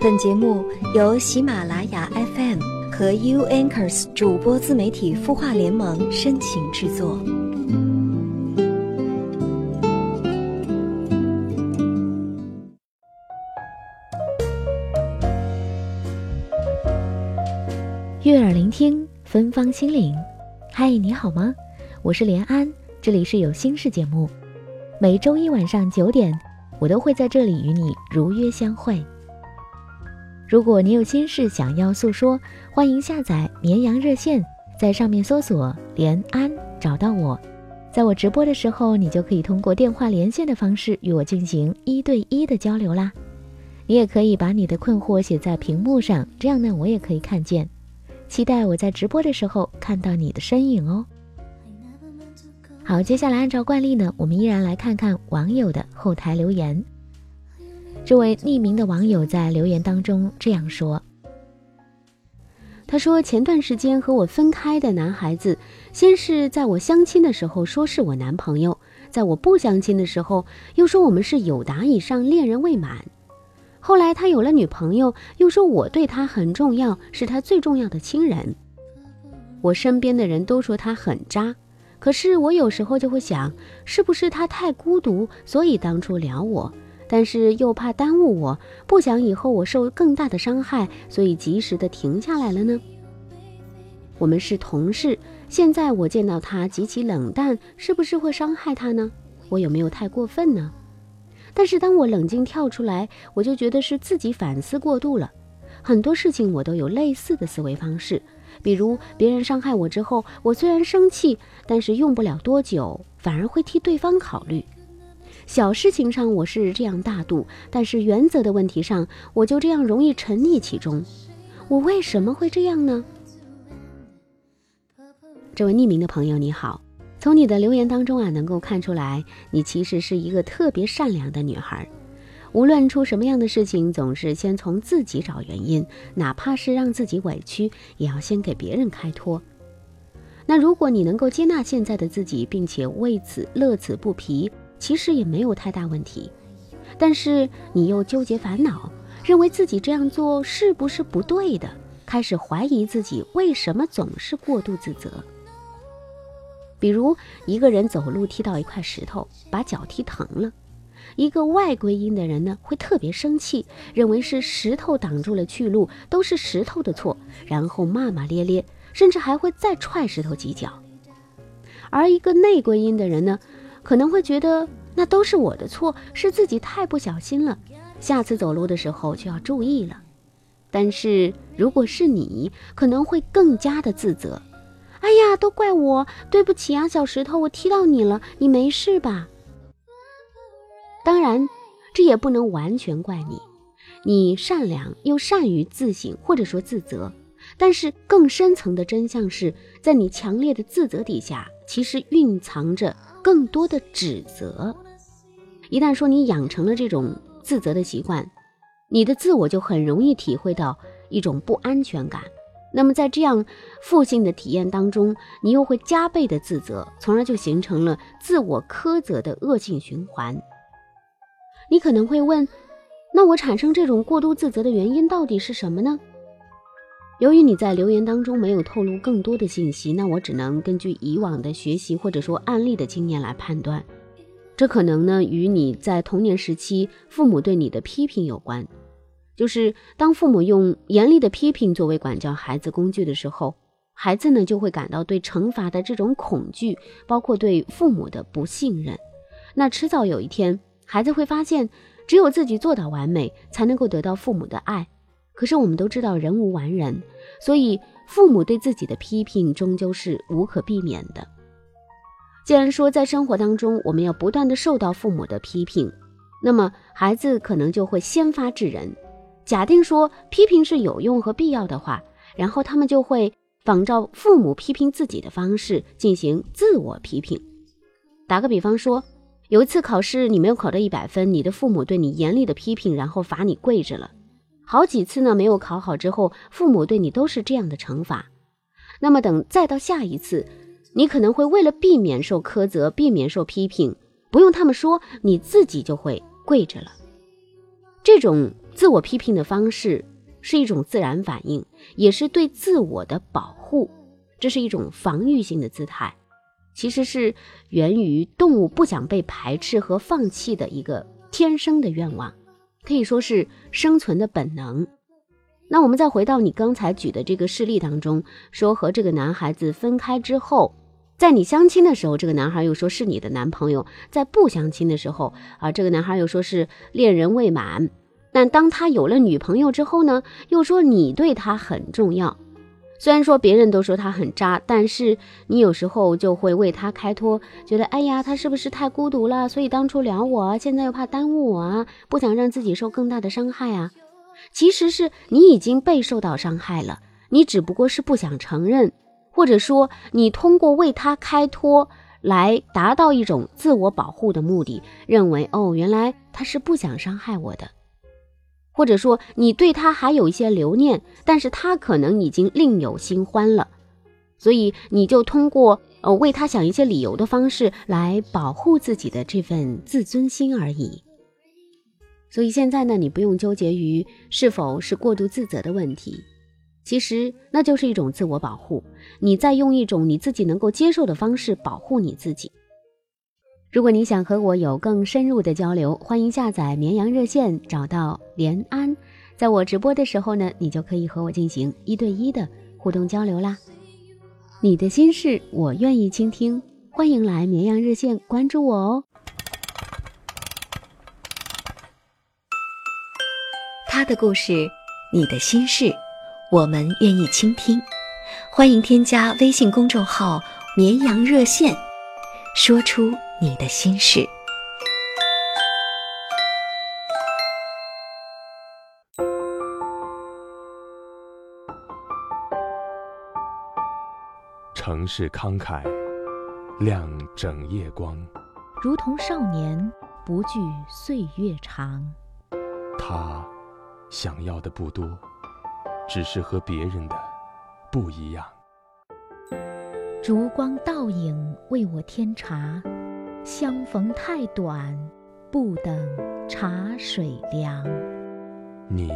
本节目由喜马拉雅 FM 和 U Anchors 主播自媒体孵化联盟深情制作。悦耳聆听，芬芳心灵。嗨，你好吗？我是连安，这里是有心事节目，每周一晚上九点，我都会在这里与你如约相会。如果你有心事想要诉说，欢迎下载绵阳热线，在上面搜索“连安”找到我，在我直播的时候，你就可以通过电话连线的方式与我进行一对一的交流啦。你也可以把你的困惑写在屏幕上，这样呢，我也可以看见。期待我在直播的时候看到你的身影哦。好，接下来按照惯例呢，我们依然来看看网友的后台留言。这位匿名的网友在留言当中这样说：“他说，前段时间和我分开的男孩子，先是在我相亲的时候说是我男朋友，在我不相亲的时候又说我们是有达以上恋人未满，后来他有了女朋友，又说我对他很重要，是他最重要的亲人。我身边的人都说他很渣，可是我有时候就会想，是不是他太孤独，所以当初撩我。”但是又怕耽误我，不想以后我受更大的伤害，所以及时的停下来了呢。我们是同事，现在我见到他极其冷淡，是不是会伤害他呢？我有没有太过分呢？但是当我冷静跳出来，我就觉得是自己反思过度了。很多事情我都有类似的思维方式，比如别人伤害我之后，我虽然生气，但是用不了多久，反而会替对方考虑。小事情上我是这样大度，但是原则的问题上我就这样容易沉溺其中。我为什么会这样呢？这位匿名的朋友你好，从你的留言当中啊，能够看出来你其实是一个特别善良的女孩。无论出什么样的事情，总是先从自己找原因，哪怕是让自己委屈，也要先给别人开脱。那如果你能够接纳现在的自己，并且为此乐此不疲。其实也没有太大问题，但是你又纠结烦恼，认为自己这样做是不是不对的，开始怀疑自己为什么总是过度自责。比如一个人走路踢到一块石头，把脚踢疼了，一个外归因的人呢会特别生气，认为是石头挡住了去路，都是石头的错，然后骂骂咧咧，甚至还会再踹石头几脚。而一个内归因的人呢？可能会觉得那都是我的错，是自己太不小心了，下次走路的时候就要注意了。但是如果是你，可能会更加的自责。哎呀，都怪我，对不起啊，小石头，我踢到你了，你没事吧？当然，这也不能完全怪你，你善良又善于自省或者说自责。但是更深层的真相是在你强烈的自责底下，其实蕴藏着。更多的指责，一旦说你养成了这种自责的习惯，你的自我就很容易体会到一种不安全感。那么在这样负性的体验当中，你又会加倍的自责，从而就形成了自我苛责的恶性循环。你可能会问，那我产生这种过度自责的原因到底是什么呢？由于你在留言当中没有透露更多的信息，那我只能根据以往的学习或者说案例的经验来判断。这可能呢与你在童年时期父母对你的批评有关。就是当父母用严厉的批评作为管教孩子工具的时候，孩子呢就会感到对惩罚的这种恐惧，包括对父母的不信任。那迟早有一天，孩子会发现，只有自己做到完美，才能够得到父母的爱。可是我们都知道人无完人，所以父母对自己的批评终究是无可避免的。既然说在生活当中我们要不断的受到父母的批评，那么孩子可能就会先发制人。假定说批评是有用和必要的话，然后他们就会仿照父母批评自己的方式进行自我批评。打个比方说，有一次考试你没有考到一百分，你的父母对你严厉的批评，然后罚你跪着了。好几次呢，没有考好之后，父母对你都是这样的惩罚。那么等再到下一次，你可能会为了避免受苛责，避免受批评，不用他们说，你自己就会跪着了。这种自我批评的方式是一种自然反应，也是对自我的保护，这是一种防御性的姿态，其实是源于动物不想被排斥和放弃的一个天生的愿望，可以说是生存的本能。那我们再回到你刚才举的这个事例当中，说和这个男孩子分开之后。在你相亲的时候，这个男孩又说是你的男朋友；在不相亲的时候，啊，这个男孩又说是恋人未满。但当他有了女朋友之后呢，又说你对他很重要。虽然说别人都说他很渣，但是你有时候就会为他开脱，觉得哎呀，他是不是太孤独了？所以当初撩我，现在又怕耽误我啊，不想让自己受更大的伤害啊。其实是你已经被受到伤害了，你只不过是不想承认。或者说，你通过为他开脱来达到一种自我保护的目的，认为哦，原来他是不想伤害我的。或者说，你对他还有一些留念，但是他可能已经另有新欢了，所以你就通过呃为他想一些理由的方式来保护自己的这份自尊心而已。所以现在呢，你不用纠结于是否是过度自责的问题。其实那就是一种自我保护，你在用一种你自己能够接受的方式保护你自己。如果你想和我有更深入的交流，欢迎下载绵阳热线，找到连安，在我直播的时候呢，你就可以和我进行一对一的互动交流啦。你的心事我愿意倾听，欢迎来绵阳热线关注我哦。他的故事，你的心事。我们愿意倾听，欢迎添加微信公众号“绵阳热线”，说出你的心事。城市慷慨，亮整夜光，如同少年不惧岁月长。他想要的不多。只是和别人的不一样。烛光倒影为我添茶，相逢太短，不等茶水凉。你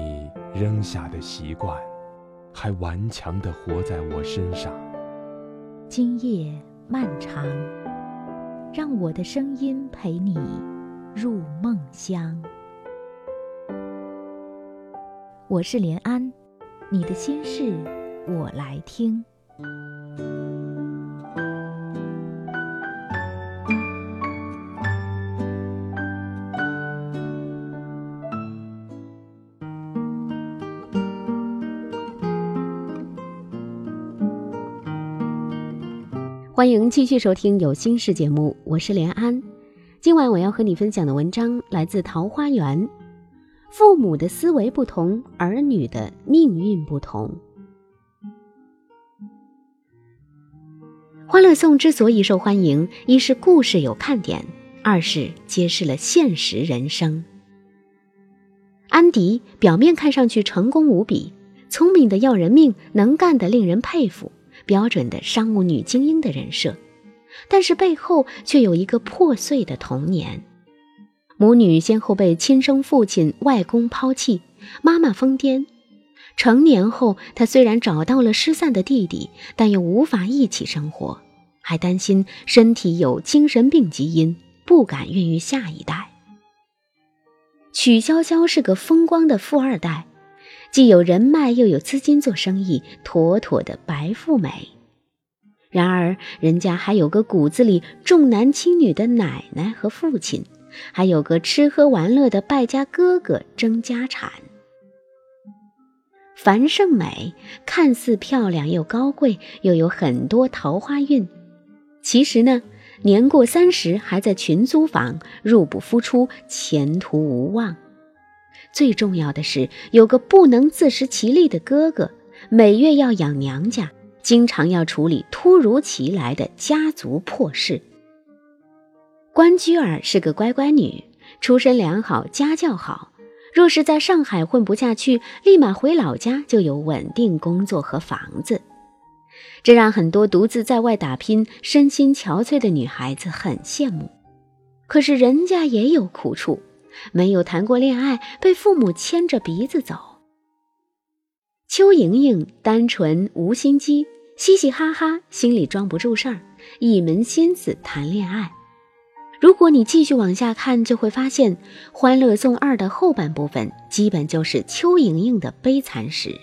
扔下的习惯，还顽强地活在我身上。今夜漫长，让我的声音陪你入梦乡。我是连安。你的心事，我来听。欢迎继续收听《有心事》节目，我是连安。今晚我要和你分享的文章来自《桃花源》。父母的思维不同，儿女的命运不同。《欢乐颂》之所以受欢迎，一是故事有看点，二是揭示了现实人生。安迪表面看上去成功无比，聪明的要人命，能干的令人佩服，标准的商务女精英的人设，但是背后却有一个破碎的童年。母女先后被亲生父亲、外公抛弃，妈妈疯癫。成年后，她虽然找到了失散的弟弟，但又无法一起生活，还担心身体有精神病基因，不敢孕育下一代。曲筱绡是个风光的富二代，既有人脉又有资金做生意，妥妥的白富美。然而，人家还有个骨子里重男轻女的奶奶和父亲。还有个吃喝玩乐的败家哥哥争家产。樊胜美看似漂亮又高贵，又有很多桃花运，其实呢，年过三十还在群租房，入不敷出，前途无望。最重要的是，有个不能自食其力的哥哥，每月要养娘家，经常要处理突如其来的家族破事。关雎尔是个乖乖女，出身良好，家教好。若是在上海混不下去，立马回老家就有稳定工作和房子，这让很多独自在外打拼、身心憔悴的女孩子很羡慕。可是人家也有苦处，没有谈过恋爱，被父母牵着鼻子走。邱莹莹单纯无心机，嘻嘻哈哈，心里装不住事儿，一门心思谈恋爱。如果你继续往下看，就会发现《欢乐颂二》的后半部分基本就是邱莹莹的悲惨史。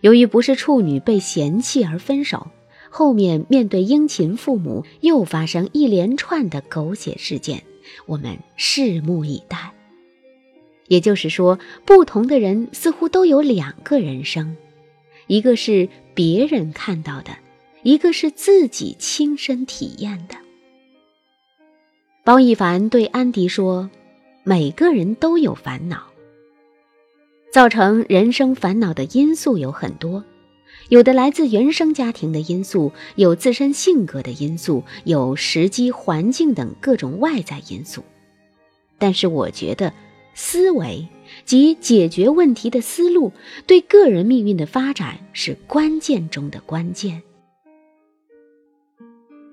由于不是处女被嫌弃而分手，后面面对殷勤父母又发生一连串的狗血事件，我们拭目以待。也就是说，不同的人似乎都有两个人生，一个是别人看到的，一个是自己亲身体验的。包奕凡对安迪说：“每个人都有烦恼，造成人生烦恼的因素有很多，有的来自原生家庭的因素，有自身性格的因素，有时机、环境等各种外在因素。但是，我觉得思维及解决问题的思路，对个人命运的发展是关键中的关键。”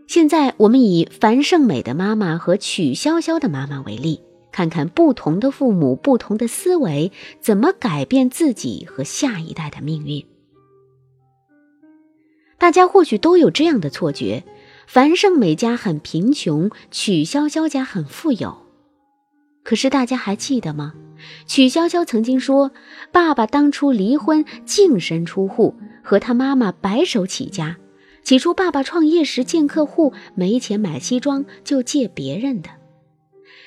现在我们以樊胜美的妈妈和曲筱绡的妈妈为例，看看不同的父母、不同的思维怎么改变自己和下一代的命运。大家或许都有这样的错觉：樊胜美家很贫穷，曲筱绡家很富有。可是大家还记得吗？曲筱绡曾经说，爸爸当初离婚，净身出户，和他妈妈白手起家。起初，爸爸创业时见客户没钱买西装，就借别人的，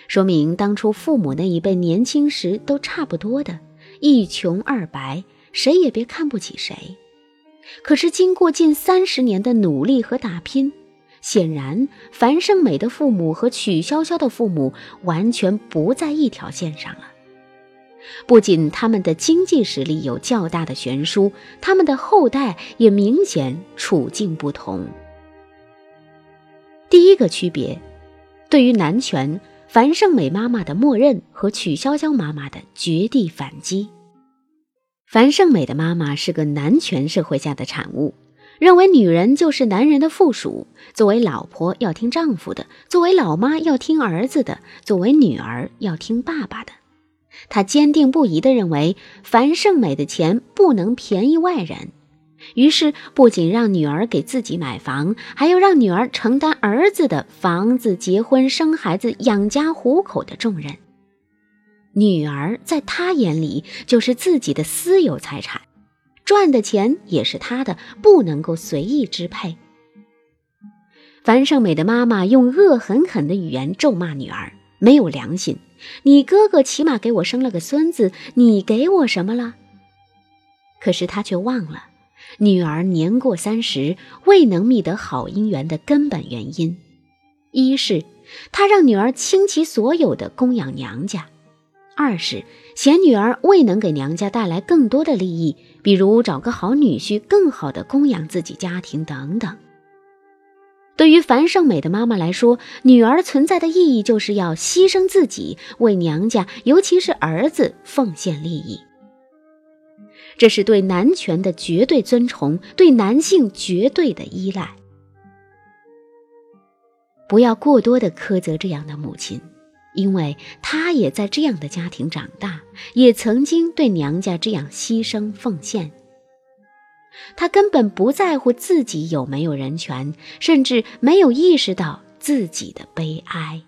说明当初父母那一辈年轻时都差不多的，一穷二白，谁也别看不起谁。可是经过近三十年的努力和打拼，显然樊胜美的父母和曲筱绡的父母完全不在一条线上了。不仅他们的经济实力有较大的悬殊，他们的后代也明显处境不同。第一个区别，对于男权，樊胜美妈妈的默认和曲筱绡妈妈的绝地反击。樊胜美的妈妈是个男权社会下的产物，认为女人就是男人的附属，作为老婆要听丈夫的，作为老妈要听儿子的，作为女儿要听爸爸的。他坚定不移地认为，樊胜美的钱不能便宜外人，于是不仅让女儿给自己买房，还要让女儿承担儿子的房子、结婚、生孩子、养家糊口的重任。女儿在他眼里就是自己的私有财产，赚的钱也是他的，不能够随意支配。樊胜美的妈妈用恶狠狠的语言咒骂女儿，没有良心。你哥哥起码给我生了个孙子，你给我什么了？可是他却忘了，女儿年过三十未能觅得好姻缘的根本原因：一是他让女儿倾其所有的供养娘家；二是嫌女儿未能给娘家带来更多的利益，比如找个好女婿，更好的供养自己家庭等等。对于樊胜美的妈妈来说，女儿存在的意义就是要牺牲自己，为娘家，尤其是儿子奉献利益。这是对男权的绝对尊崇，对男性绝对的依赖。不要过多的苛责这样的母亲，因为她也在这样的家庭长大，也曾经对娘家这样牺牲奉献。他根本不在乎自己有没有人权，甚至没有意识到自己的悲哀。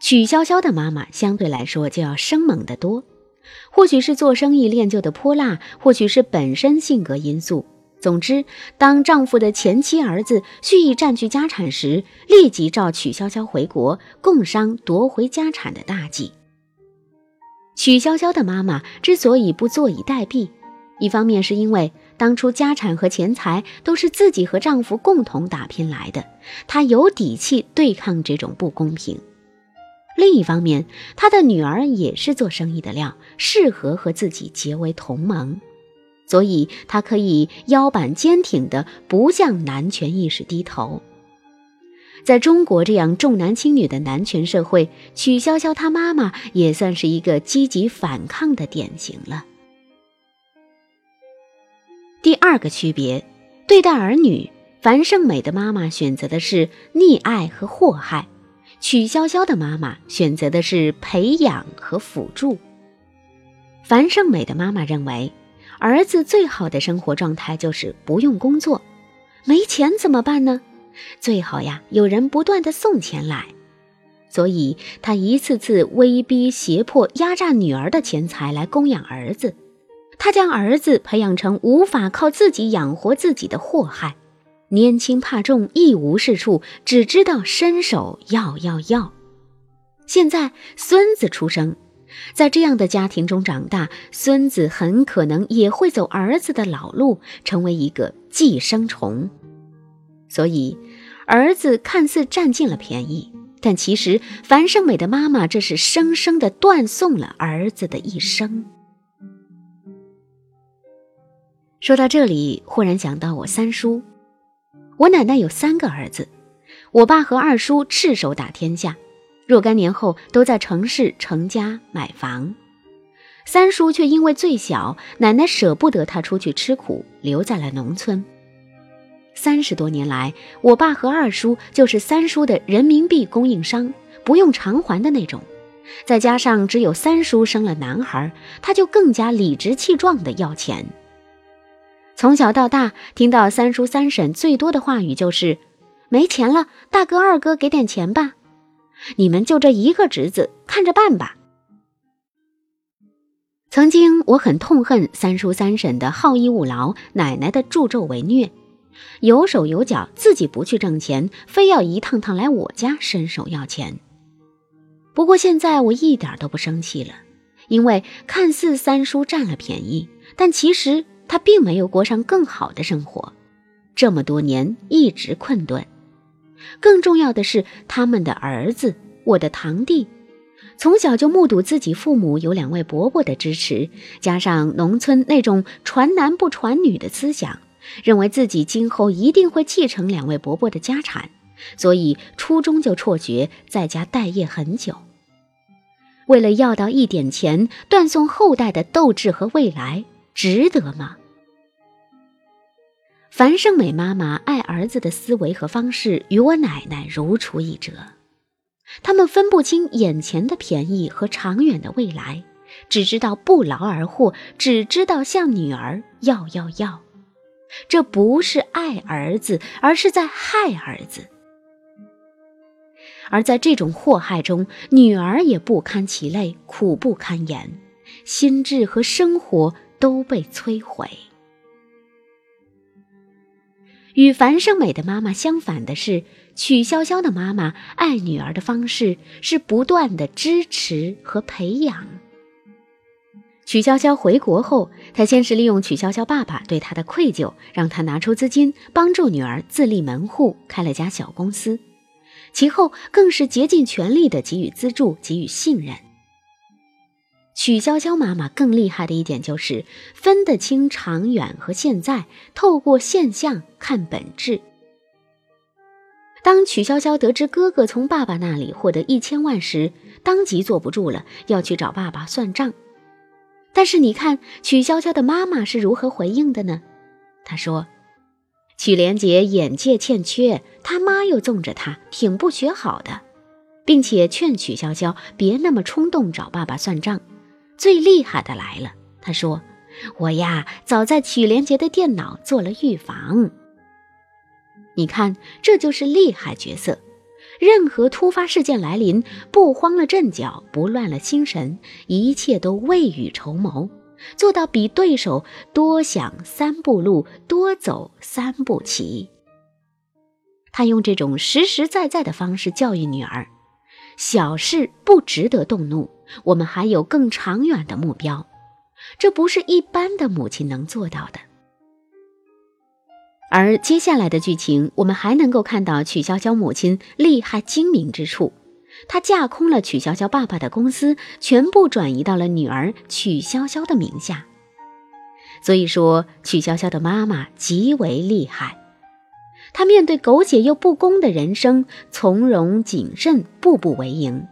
曲筱绡的妈妈相对来说就要生猛得多，或许是做生意练就的泼辣，或许是本身性格因素。总之，当丈夫的前妻儿子蓄意占据家产时，立即召曲筱绡回国，共商夺回家产的大计。曲筱绡的妈妈之所以不坐以待毙，一方面是因为当初家产和钱财都是自己和丈夫共同打拼来的，她有底气对抗这种不公平；另一方面，她的女儿也是做生意的料，适合和自己结为同盟，所以她可以腰板坚挺的不向男权意识低头。在中国这样重男轻女的男权社会，曲筱绡她妈妈也算是一个积极反抗的典型了。第二个区别，对待儿女，樊胜美的妈妈选择的是溺爱和祸害，曲筱绡的妈妈选择的是培养和辅助。樊胜美的妈妈认为，儿子最好的生活状态就是不用工作，没钱怎么办呢？最好呀，有人不断的送钱来。所以，他一次次威逼胁迫、压榨女儿的钱财来供养儿子。他将儿子培养成无法靠自己养活自己的祸害，年轻怕重，一无是处，只知道伸手要要要。现在孙子出生。在这样的家庭中长大，孙子很可能也会走儿子的老路，成为一个寄生虫。所以，儿子看似占尽了便宜，但其实樊胜美的妈妈这是生生的断送了儿子的一生。说到这里，忽然想到我三叔，我奶奶有三个儿子，我爸和二叔赤手打天下。若干年后，都在城市成家买房，三叔却因为最小，奶奶舍不得他出去吃苦，留在了农村。三十多年来，我爸和二叔就是三叔的人民币供应商，不用偿还的那种。再加上只有三叔生了男孩，他就更加理直气壮地要钱。从小到大，听到三叔三婶最多的话语就是：“没钱了，大哥二哥给点钱吧。”你们就这一个侄子，看着办吧。曾经我很痛恨三叔三婶的好逸恶劳，奶奶的助纣为虐，有手有脚，自己不去挣钱，非要一趟趟来我家伸手要钱。不过现在我一点都不生气了，因为看似三叔占了便宜，但其实他并没有过上更好的生活，这么多年一直困顿。更重要的是，他们的儿子，我的堂弟，从小就目睹自己父母有两位伯伯的支持，加上农村那种传男不传女的思想，认为自己今后一定会继承两位伯伯的家产，所以初中就辍学，在家待业很久。为了要到一点钱，断送后代的斗志和未来，值得吗？樊胜美妈妈爱儿子的思维和方式与我奶奶如出一辙，他们分不清眼前的便宜和长远的未来，只知道不劳而获，只知道向女儿要要要。这不是爱儿子，而是在害儿子。而在这种祸害中，女儿也不堪其累，苦不堪言，心智和生活都被摧毁。与樊胜美的妈妈相反的是，曲筱绡的妈妈爱女儿的方式是不断的支持和培养。曲筱绡回国后，她先是利用曲筱绡爸爸对她的愧疚，让她拿出资金帮助女儿自立门户，开了家小公司。其后更是竭尽全力的给予资助，给予信任。曲筱绡妈妈更厉害的一点就是分得清长远和现在，透过现象看本质。当曲筱绡得知哥哥从爸爸那里获得一千万时，当即坐不住了，要去找爸爸算账。但是你看曲筱绡的妈妈是如何回应的呢？她说：“曲连杰眼界欠缺，他妈又纵着他，挺不学好的，并且劝曲筱绡别那么冲动找爸爸算账。”最厉害的来了，他说：“我呀，早在曲连杰的电脑做了预防。你看，这就是厉害角色。任何突发事件来临，不慌了阵脚，不乱了心神，一切都未雨绸缪，做到比对手多想三步路，多走三步棋。他用这种实实在在的方式教育女儿。”小事不值得动怒，我们还有更长远的目标，这不是一般的母亲能做到的。而接下来的剧情，我们还能够看到曲筱绡母亲厉害精明之处，她架空了曲筱绡爸爸的公司，全部转移到了女儿曲筱绡的名下。所以说，曲筱绡的妈妈极为厉害。她面对苟且又不公的人生，从容谨慎，步步为营。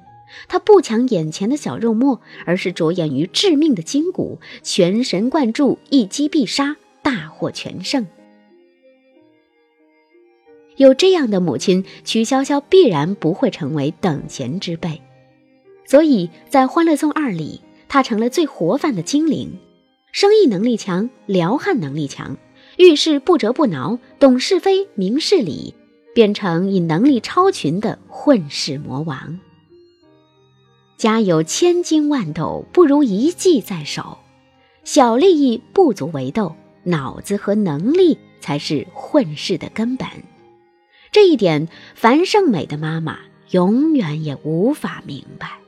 他不抢眼前的小肉末，而是着眼于致命的筋骨，全神贯注，一击必杀，大获全胜。有这样的母亲，曲筱绡必然不会成为等闲之辈。所以在《欢乐颂二》里，她成了最活泛的精灵，生意能力强，撩汉能力强，遇事不折不挠，懂是非，明事理，变成以能力超群的混世魔王。家有千金万斗，不如一技在手。小利益不足为斗，脑子和能力才是混世的根本。这一点，樊胜美的妈妈永远也无法明白。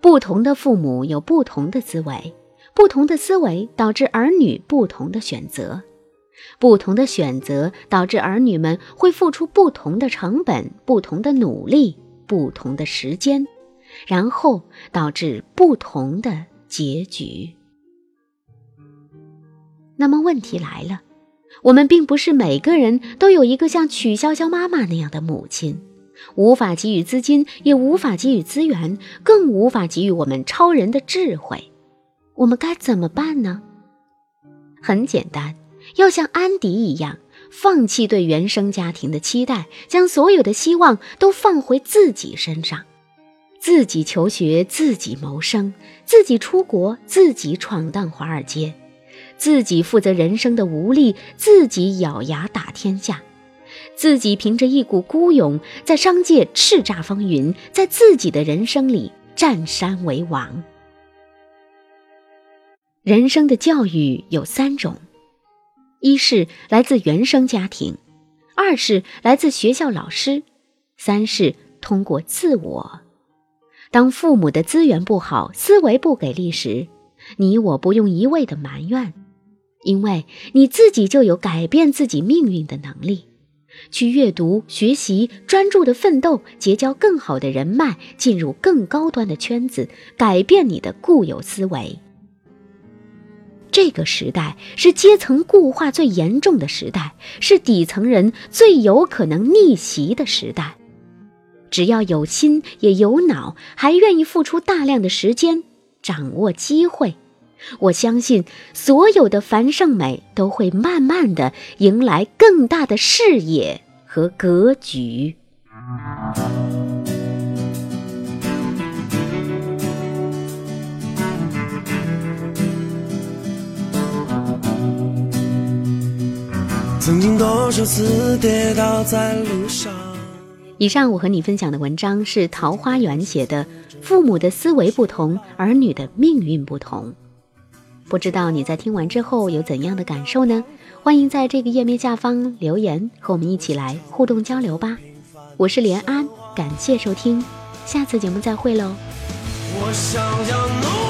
不同的父母有不同的思维，不同的思维导致儿女不同的选择。不同的选择导致儿女们会付出不同的成本、不同的努力、不同的时间，然后导致不同的结局。那么问题来了，我们并不是每个人都有一个像曲筱绡妈妈那样的母亲，无法给予资金，也无法给予资源，更无法给予我们超人的智慧。我们该怎么办呢？很简单。要像安迪一样，放弃对原生家庭的期待，将所有的希望都放回自己身上，自己求学，自己谋生，自己出国，自己闯荡华尔街，自己负责人生的无力，自己咬牙打天下，自己凭着一股孤勇，在商界叱咤风云，在自己的人生里占山为王。人生的教育有三种。一是来自原生家庭，二是来自学校老师，三是通过自我。当父母的资源不好、思维不给力时，你我不用一味的埋怨，因为你自己就有改变自己命运的能力。去阅读、学习、专注的奋斗，结交更好的人脉，进入更高端的圈子，改变你的固有思维。这个时代是阶层固化最严重的时代，是底层人最有可能逆袭的时代。只要有心也有脑，还愿意付出大量的时间，掌握机会，我相信所有的樊胜美都会慢慢的迎来更大的视野和格局。曾经多少次跌倒在路上。以上我和你分享的文章是桃花源写的，父母的思维不同，儿女的命运不同。不知道你在听完之后有怎样的感受呢？欢迎在这个页面下方留言，和我们一起来互动交流吧。我是连安，感谢收听，下次节目再会喽。我想要